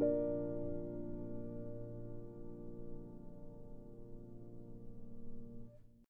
うん。